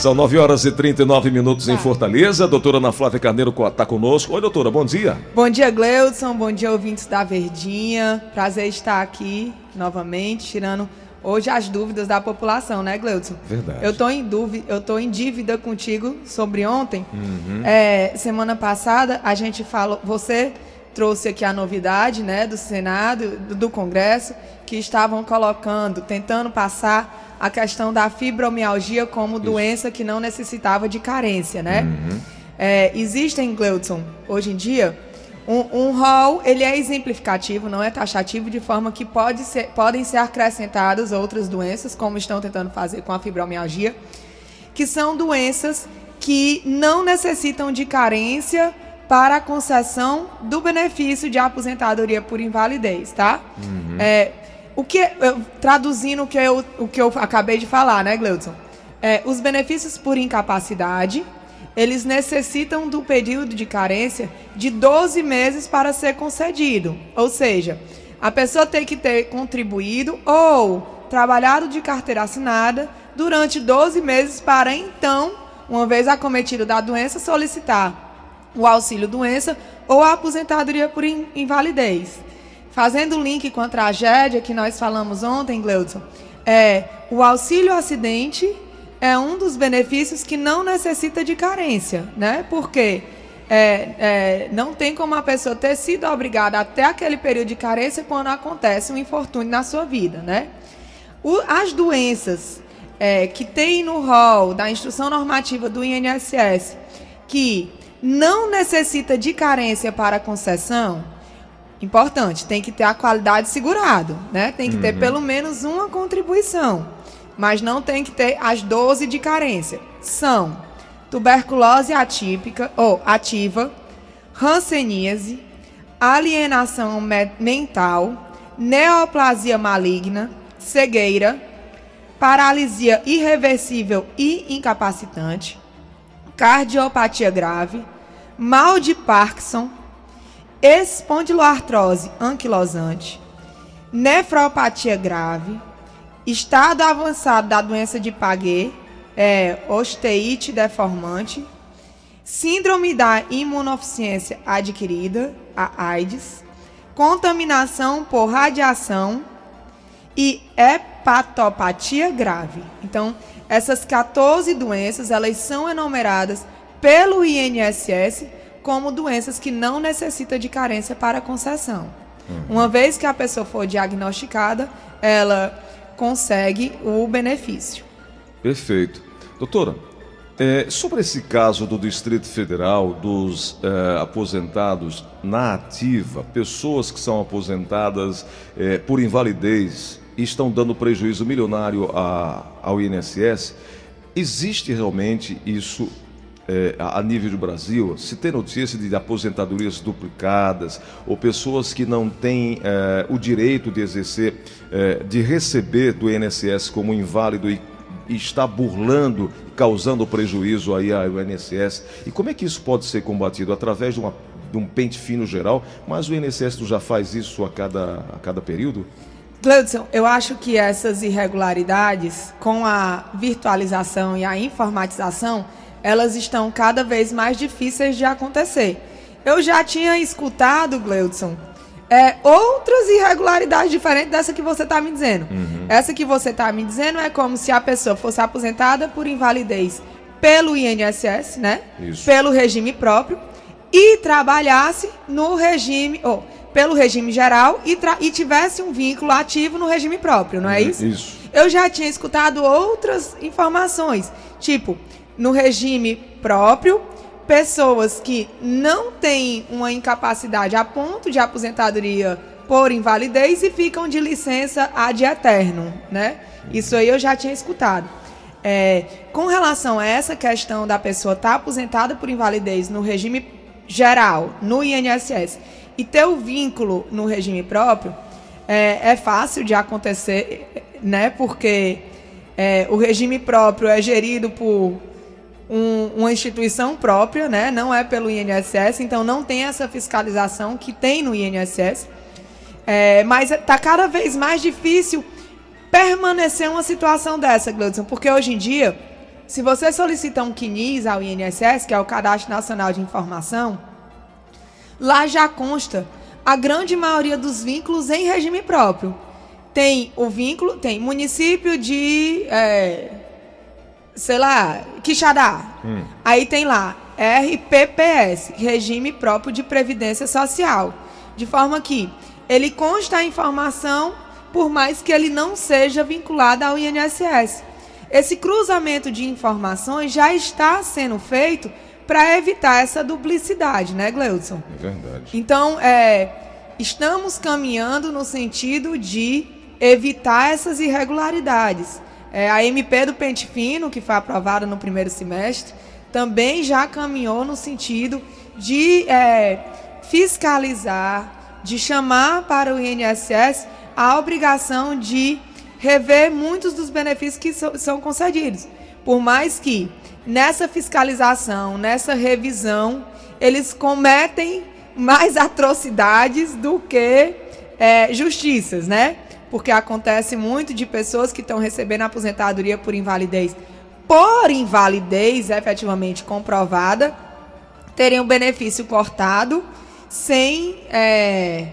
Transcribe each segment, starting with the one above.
São 9 horas e 39 minutos em Fortaleza. A doutora Ana Flávia Carneiro está conosco. Oi, doutora, bom dia. Bom dia, Gleudson. Bom dia, ouvintes da Verdinha. Prazer estar aqui novamente, tirando hoje as dúvidas da população, né, Gleudson? Verdade. Eu estou em dúvida, eu tô em dívida contigo sobre ontem. Uhum. É, semana passada a gente falou, você trouxe aqui a novidade, né, do Senado, do, Congresso, que estavam colocando, tentando passar a questão da fibromialgia como Isso. doença que não necessitava de carência, né? Uhum. É, existem, Gleudson, hoje em dia, um, um rol, ele é exemplificativo, não é taxativo, de forma que pode ser, podem ser acrescentadas outras doenças, como estão tentando fazer com a fibromialgia, que são doenças que não necessitam de carência para a concessão do benefício de aposentadoria por invalidez, tá? Uhum. É, o que, eu, traduzindo o que, eu, o que eu acabei de falar, né, Gleudson? É, os benefícios por incapacidade, eles necessitam do período de carência de 12 meses para ser concedido. Ou seja, a pessoa tem que ter contribuído ou trabalhado de carteira assinada durante 12 meses para então, uma vez acometido da doença, solicitar o auxílio doença ou a aposentadoria por invalidez. Fazendo o link com a tragédia que nós falamos ontem, Gleudson, é, o auxílio acidente é um dos benefícios que não necessita de carência, né? Porque é, é, não tem como a pessoa ter sido obrigada até aquele período de carência quando acontece um infortúnio na sua vida, né? O, as doenças é, que tem no rol da instrução normativa do INSS que não necessita de carência para concessão, Importante, tem que ter a qualidade segurado, né? Tem que uhum. ter pelo menos uma contribuição, mas não tem que ter as 12 de carência. São tuberculose atípica ou ativa, hanseníase, alienação mental, neoplasia maligna, cegueira, paralisia irreversível e incapacitante, cardiopatia grave, mal de Parkinson, espondiloartrose anquilosante, nefropatia grave, estado avançado da doença de Paget, é, osteite deformante, síndrome da imunodeficiência adquirida, a AIDS, contaminação por radiação e hepatopatia grave. Então, essas 14 doenças, elas são enumeradas pelo INSS como doenças que não necessitam de carência para concessão. Uhum. Uma vez que a pessoa for diagnosticada, ela consegue o benefício. Perfeito. Doutora, é, sobre esse caso do Distrito Federal, dos é, aposentados na ativa, pessoas que são aposentadas é, por invalidez estão dando prejuízo milionário a, ao INSS, existe realmente isso é, a nível do Brasil, se tem notícia de aposentadorias duplicadas ou pessoas que não têm é, o direito de exercer, é, de receber do INSS como inválido e, está burlando, causando prejuízo aí ao INSS. E como é que isso pode ser combatido? Através de, uma, de um pente fino geral, mas o INSS já faz isso a cada, a cada período? Gleudson, eu acho que essas irregularidades, com a virtualização e a informatização, elas estão cada vez mais difíceis de acontecer. Eu já tinha escutado, Gleudson, é, outras irregularidades diferentes dessa que você está me dizendo. Uhum. Essa que você está me dizendo é como se a pessoa fosse aposentada por invalidez pelo INSS, né? Isso. Pelo regime próprio e trabalhasse no regime, ou pelo regime geral e, e tivesse um vínculo ativo no regime próprio, não é uhum. isso? Isso. Eu já tinha escutado outras informações, tipo no regime próprio, pessoas que não têm uma incapacidade a ponto de aposentadoria por invalidez e ficam de licença ad eterno, né? Isso aí eu já tinha escutado. É, com relação a essa questão da pessoa estar tá aposentada por invalidez no regime geral, no INSS, e ter o vínculo no regime próprio, é, é fácil de acontecer, né? Porque é, o regime próprio é gerido por um, uma instituição própria, né? não é pelo INSS, então não tem essa fiscalização que tem no INSS. É, mas está cada vez mais difícil permanecer uma situação dessa, Gleudson, porque hoje em dia se você solicita um CNIS ao INSS, que é o Cadastro Nacional de Informação, lá já consta a grande maioria dos vínculos em regime próprio. Tem o vínculo, tem município de, é, sei lá, Quixadá. Hum. Aí tem lá RPPS, Regime Próprio de Previdência Social. De forma que ele consta a informação, por mais que ele não seja vinculado ao INSS. Esse cruzamento de informações já está sendo feito para evitar essa duplicidade, né, Gleudson? É verdade. Então, é, estamos caminhando no sentido de evitar essas irregularidades. É, a MP do Pente Fino, que foi aprovada no primeiro semestre, também já caminhou no sentido de é, fiscalizar, de chamar para o INSS a obrigação de rever muitos dos benefícios que so, são concedidos. Por mais que nessa fiscalização, nessa revisão, eles cometem mais atrocidades do que é, justiças, né? Porque acontece muito de pessoas que estão recebendo aposentadoria por invalidez, por invalidez efetivamente comprovada, terem o benefício cortado sem é,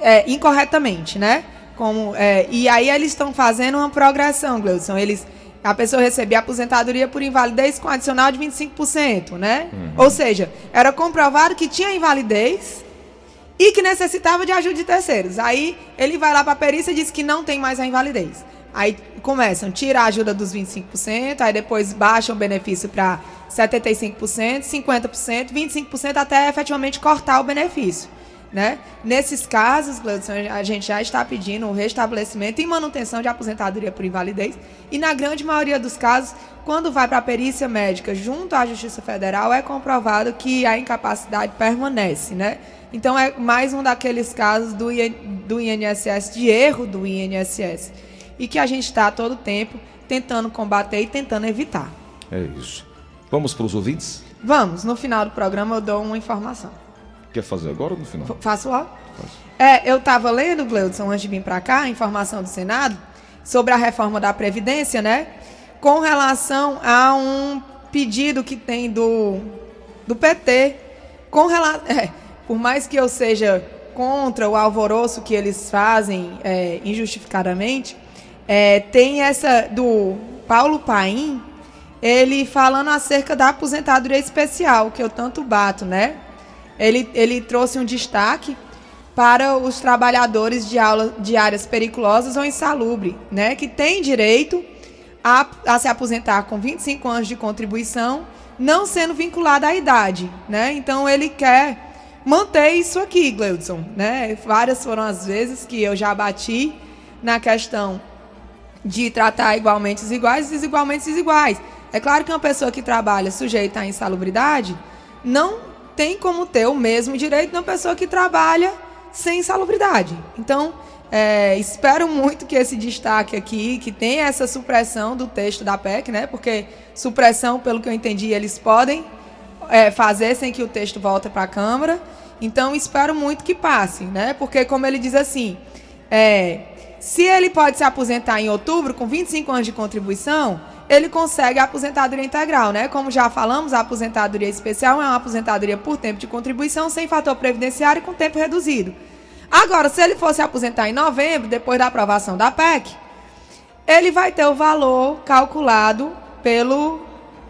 é, incorretamente, né? Como, é, e aí eles estão fazendo uma progressão, Gleudson. Eles a pessoa recebia aposentadoria por invalidez com adicional de 25%, né? Uhum. Ou seja, era comprovado que tinha invalidez e que necessitava de ajuda de terceiros. Aí ele vai lá para a perícia e diz que não tem mais a invalidez. Aí começam, tira a ajuda dos 25%, aí depois baixam o benefício para 75%, 50%, 25% até efetivamente cortar o benefício. Né? Nesses casos, Gleudson, a gente já está pedindo o restabelecimento e manutenção de aposentadoria por invalidez. E na grande maioria dos casos, quando vai para a perícia médica junto à Justiça Federal, é comprovado que a incapacidade permanece. Né? Então é mais um daqueles casos do, do INSS, de erro do INSS. E que a gente está todo tempo tentando combater e tentando evitar. É isso. Vamos para os ouvintes? Vamos. No final do programa eu dou uma informação. Quer fazer agora ou no final? Faço lá. É, eu estava lendo, Gleudson, antes de vir para cá, a informação do Senado sobre a reforma da Previdência, né? Com relação a um pedido que tem do, do PT, com relação. É, por mais que eu seja contra o alvoroço que eles fazem é, injustificadamente, é, tem essa do Paulo Paim, ele falando acerca da aposentadoria especial, que eu tanto bato, né? Ele, ele trouxe um destaque para os trabalhadores de, aula, de áreas periculosas ou insalubres, né, que têm direito a, a se aposentar com 25 anos de contribuição, não sendo vinculado à idade. Né? Então, ele quer manter isso aqui, Gleudson. Né? Várias foram as vezes que eu já bati na questão de tratar igualmente os iguais e desigualmente desiguais. É claro que uma pessoa que trabalha sujeita à insalubridade não tem como ter o mesmo direito de uma pessoa que trabalha sem insalubridade. Então, é, espero muito que esse destaque aqui, que tenha essa supressão do texto da PEC, né? Porque supressão, pelo que eu entendi, eles podem é, fazer sem que o texto volte para a Câmara. Então, espero muito que passe, né? Porque, como ele diz assim, é, se ele pode se aposentar em outubro com 25 anos de contribuição, ele consegue a aposentadoria integral, né? Como já falamos, a aposentadoria especial é uma aposentadoria por tempo de contribuição sem fator previdenciário e com tempo reduzido. Agora, se ele fosse aposentar em novembro, depois da aprovação da PEC, ele vai ter o valor calculado pelo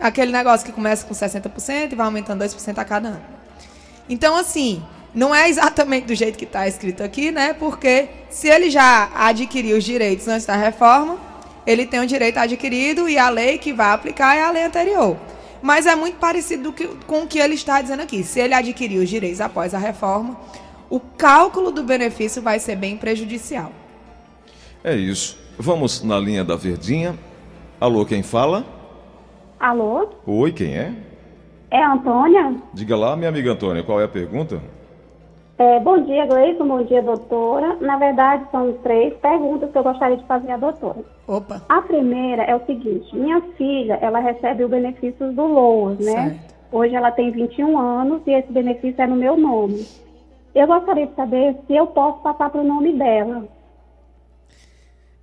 aquele negócio que começa com 60% e vai aumentando 2% a cada ano. Então, assim, não é exatamente do jeito que está escrito aqui, né? Porque se ele já adquiriu os direitos antes da reforma, ele tem o direito adquirido e a lei que vai aplicar é a lei anterior. Mas é muito parecido com o que ele está dizendo aqui. Se ele adquirir os direitos após a reforma, o cálculo do benefício vai ser bem prejudicial. É isso. Vamos na linha da Verdinha. Alô, quem fala? Alô? Oi, quem é? É a Antônia? Diga lá, minha amiga Antônia, qual é a pergunta? É, bom dia, Gleison. Bom dia, doutora. Na verdade, são três perguntas que eu gostaria de fazer à doutora. Opa. A primeira é o seguinte: minha filha, ela recebe o benefício do LOAS, né? Certo. Hoje ela tem 21 anos e esse benefício é no meu nome. Eu gostaria de saber se eu posso passar para o nome dela.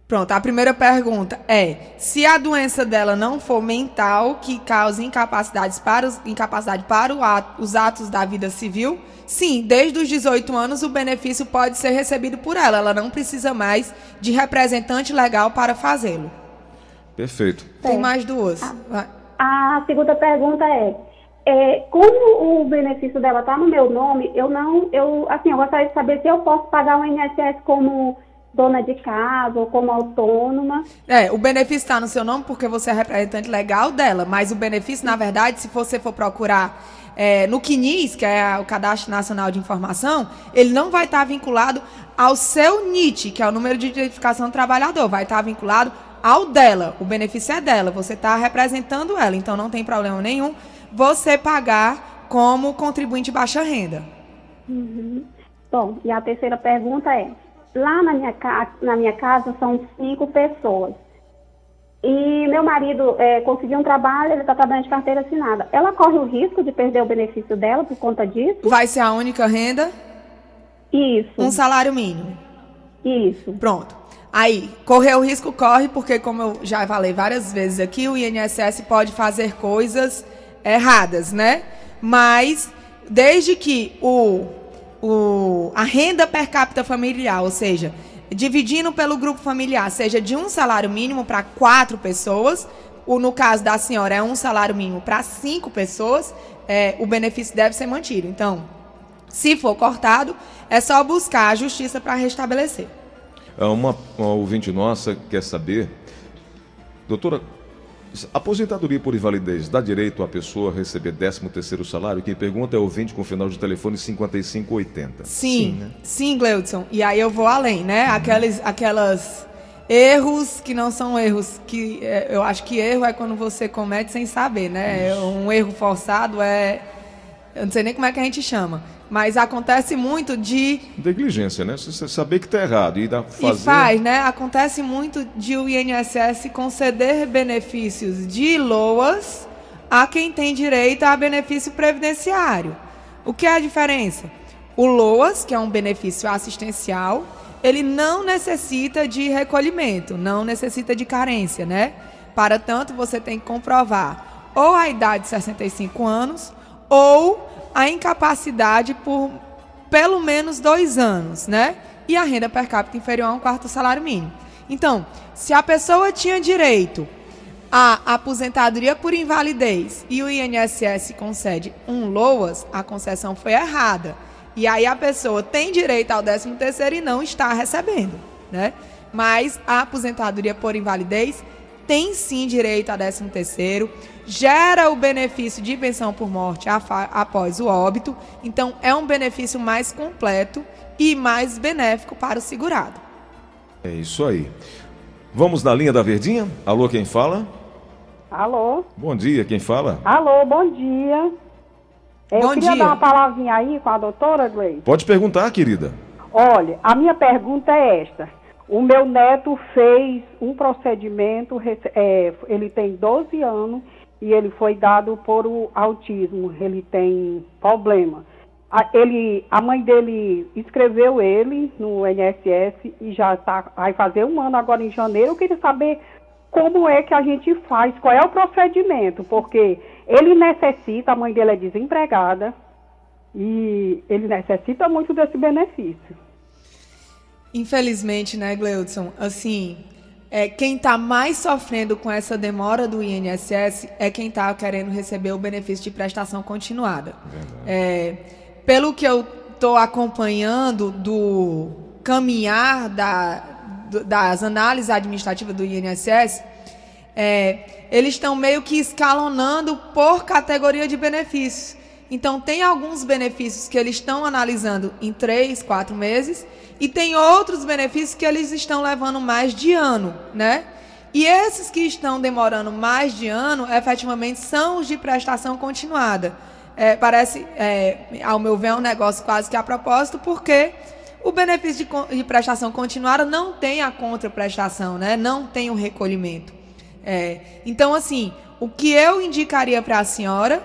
Pronto, a primeira pergunta é: se a doença dela não for mental, que cause incapacidades para os, incapacidade para ato, os atos da vida civil, sim, desde os 18 anos o benefício pode ser recebido por ela. Ela não precisa mais de representante legal para fazê-lo. Perfeito. Tem mais duas. A, a segunda pergunta é, é, como o benefício dela está no meu nome, eu não, eu, assim, eu gostaria de saber se eu posso pagar o INSS como dona de casa ou como autônoma. É, o benefício está no seu nome porque você é representante legal dela, mas o benefício, na verdade, se você for procurar é, no CNIS, que é o Cadastro Nacional de Informação, ele não vai estar vinculado ao seu NIT, que é o número de identificação do trabalhador, vai estar vinculado ao dela. O benefício é dela, você está representando ela, então não tem problema nenhum você pagar como contribuinte baixa renda. Uhum. Bom, e a terceira pergunta é: Lá na minha, na minha casa são cinco pessoas. E meu marido é, conseguiu um trabalho, ele está trabalhando de carteira assinada. Ela corre o risco de perder o benefício dela por conta disso? Vai ser a única renda? Isso. Um salário mínimo? Isso. Pronto. Aí, correr o risco corre, porque como eu já falei várias vezes aqui, o INSS pode fazer coisas erradas, né? Mas, desde que o o, a renda per capita familiar, ou seja, dividindo pelo grupo familiar, seja de um salário mínimo para quatro pessoas, ou no caso da senhora é um salário mínimo para cinco pessoas, é, o benefício deve ser mantido. Então, se for cortado, é só buscar a justiça para restabelecer. É uma, uma ouvinte nossa quer saber, doutora, Aposentadoria por invalidez dá direito à pessoa a receber 13º salário? Quem pergunta é o ouvinte com final de telefone 5580. Sim, sim, né? sim Gleudson. E aí eu vou além, né? Uhum. Aquelas, aquelas erros que não são erros que é, eu acho que erro é quando você comete sem saber, né? Isso. Um erro forçado é eu não sei nem como é que a gente chama. Mas acontece muito de. Negligência, né? Você saber que está errado e dá fazer. E faz, né? Acontece muito de o INSS conceder benefícios de LOAS a quem tem direito a benefício previdenciário. O que é a diferença? O LOAS, que é um benefício assistencial, ele não necessita de recolhimento, não necessita de carência, né? Para tanto, você tem que comprovar ou a idade de 65 anos ou a incapacidade por pelo menos dois anos, né? E a renda per capita inferior a um quarto salário mínimo. Então, se a pessoa tinha direito à aposentadoria por invalidez e o INSS concede um LOAS, a concessão foi errada. E aí a pessoa tem direito ao 13 terceiro e não está recebendo, né? Mas a aposentadoria por invalidez tem sim direito a 13 terceiro, gera o benefício de pensão por morte após o óbito, então é um benefício mais completo e mais benéfico para o segurado. É isso aí. Vamos na linha da Verdinha? Alô, quem fala? Alô. Bom dia, quem fala? Alô, bom dia. Eu bom queria dia. dar uma palavrinha aí com a doutora Gleice. Pode perguntar, querida. Olha, a minha pergunta é esta. O meu neto fez um procedimento, é, ele tem 12 anos e ele foi dado por o autismo, ele tem problema. A, ele, a mãe dele escreveu ele no NSS e já tá, vai fazer um ano agora em janeiro. Eu queria saber como é que a gente faz, qual é o procedimento, porque ele necessita, a mãe dele é desempregada e ele necessita muito desse benefício. Infelizmente, né, Gleudson? Assim, é, quem está mais sofrendo com essa demora do INSS é quem está querendo receber o benefício de prestação continuada. É, pelo que eu estou acompanhando do caminhar da, do, das análises administrativas do INSS, é, eles estão meio que escalonando por categoria de benefícios. Então, tem alguns benefícios que eles estão analisando em três, quatro meses e tem outros benefícios que eles estão levando mais de ano, né? E esses que estão demorando mais de ano, efetivamente, são os de prestação continuada. É, parece, é, ao meu ver, um negócio quase que a propósito, porque o benefício de, de prestação continuada não tem a contraprestação, né? não tem o recolhimento. É, então, assim, o que eu indicaria para a senhora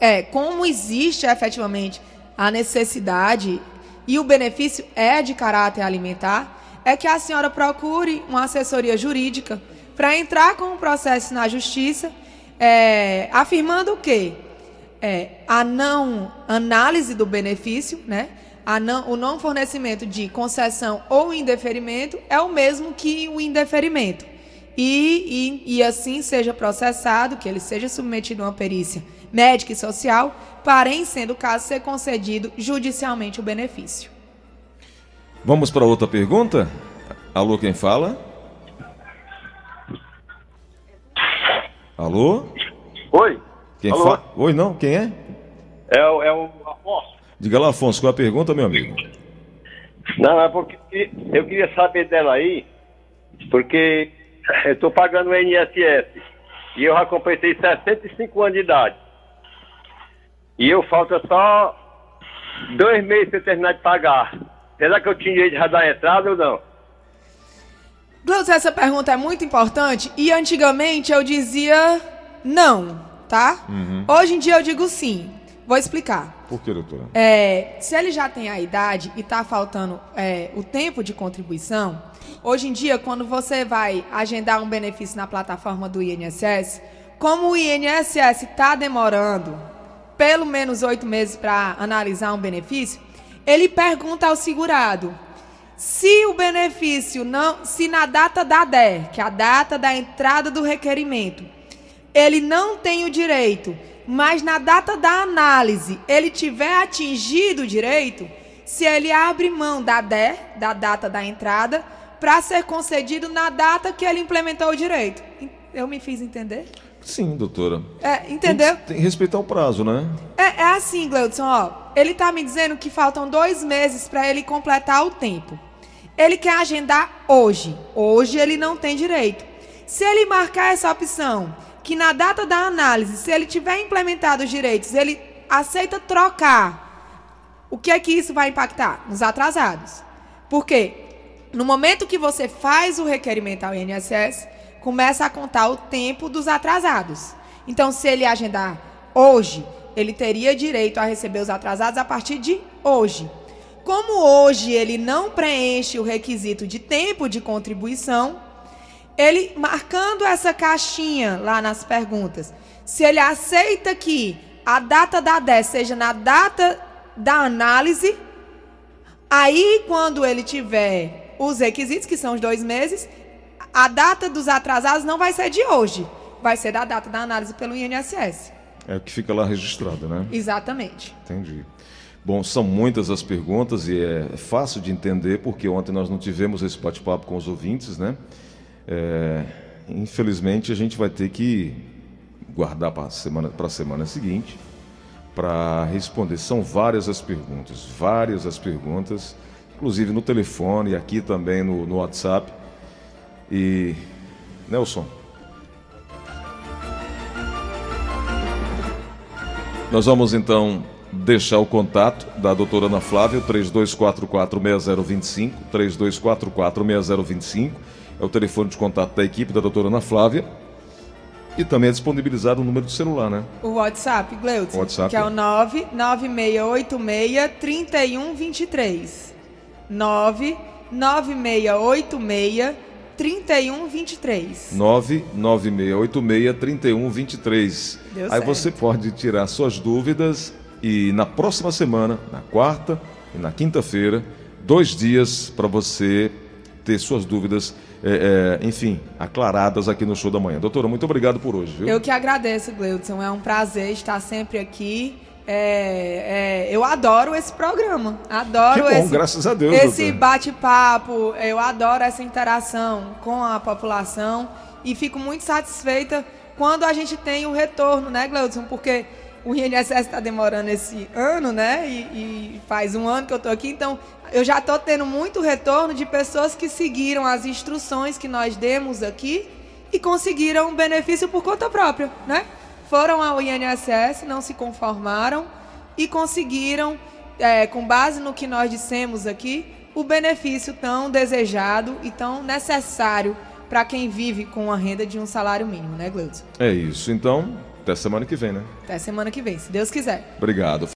é como existe efetivamente a necessidade e o benefício é de caráter alimentar, é que a senhora procure uma assessoria jurídica para entrar com um processo na justiça, é, afirmando o quê? É, a não análise do benefício, né? Não, o não fornecimento de concessão ou indeferimento é o mesmo que o indeferimento. E, e, e assim seja processado, que ele seja submetido a uma perícia médica e social, para, em sendo o caso, ser concedido judicialmente o benefício. Vamos para outra pergunta? Alô, quem fala? Alô? Oi. Quem fala? Oi, não? Quem é? É, é o Afonso. Diga lá, Afonso, qual é a pergunta, meu amigo? Não, é porque eu queria saber dela aí, porque eu estou pagando o INSS e eu já completei 65 anos de idade. E eu falta só dois meses para terminar de pagar. Será que eu tinha direito de dar entrada ou não? Gleus, essa pergunta é muito importante e antigamente eu dizia não, tá? Uhum. Hoje em dia eu digo sim. Vou explicar. Por que, doutora? É, se ele já tem a idade e está faltando é, o tempo de contribuição, hoje em dia, quando você vai agendar um benefício na plataforma do INSS, como o INSS está demorando pelo menos oito meses para analisar um benefício, ele pergunta ao segurado se o benefício não, se na data da DER, que é a data da entrada do requerimento, ele não tem o direito mas na data da análise ele tiver atingido o direito, se ele abre mão da DE, da data da entrada, para ser concedido na data que ele implementou o direito. Eu me fiz entender? Sim, doutora. É, entendeu? Tem, tem que respeitar o prazo, né? É, é assim, Gleudson, ó. Ele está me dizendo que faltam dois meses para ele completar o tempo. Ele quer agendar hoje. Hoje ele não tem direito. Se ele marcar essa opção que na data da análise, se ele tiver implementado os direitos, ele aceita trocar, o que é que isso vai impactar? Nos atrasados. Por quê? No momento que você faz o requerimento ao INSS, começa a contar o tempo dos atrasados. Então, se ele agendar hoje, ele teria direito a receber os atrasados a partir de hoje. Como hoje ele não preenche o requisito de tempo de contribuição, ele marcando essa caixinha lá nas perguntas, se ele aceita que a data da 10 seja na data da análise, aí quando ele tiver os requisitos, que são os dois meses, a data dos atrasados não vai ser de hoje, vai ser da data da análise pelo INSS. É o que fica lá registrado, né? Exatamente. Entendi. Bom, são muitas as perguntas e é fácil de entender, porque ontem nós não tivemos esse bate-papo com os ouvintes, né? É, infelizmente, a gente vai ter que guardar para a semana, semana seguinte para responder. São várias as perguntas, várias as perguntas, inclusive no telefone e aqui também no, no WhatsApp. E, Nelson. Nós vamos então deixar o contato da doutora Ana Flávia, 3244-6025, 3244-6025 é o telefone de contato da equipe da doutora Ana Flávia. E também é disponibilizado o número do celular, né? O WhatsApp, Gleudson. WhatsApp. Que é o 99686-3123. 99686-3123. 99686-3123. Aí certo. você pode tirar suas dúvidas e na próxima semana, na quarta e na quinta-feira, dois dias para você ter suas dúvidas é, é, enfim, aclaradas aqui no show da manhã. Doutora, muito obrigado por hoje. Viu? Eu que agradeço, Gleudson. É um prazer estar sempre aqui. É, é, eu adoro esse programa. Adoro que bom, esse, graças a Deus. Esse bate-papo. Eu adoro essa interação com a população e fico muito satisfeita quando a gente tem o retorno, né, Gleudson? Porque o INSS está demorando esse ano, né? E, e, faz um ano que eu estou aqui, então eu já estou tendo muito retorno de pessoas que seguiram as instruções que nós demos aqui e conseguiram um benefício por conta própria, né? Foram ao INSS, não se conformaram e conseguiram, é, com base no que nós dissemos aqui, o benefício tão desejado e tão necessário para quem vive com a renda de um salário mínimo, né, Gleudson? É isso. Então, até semana que vem, né? Até semana que vem, se Deus quiser. Obrigado.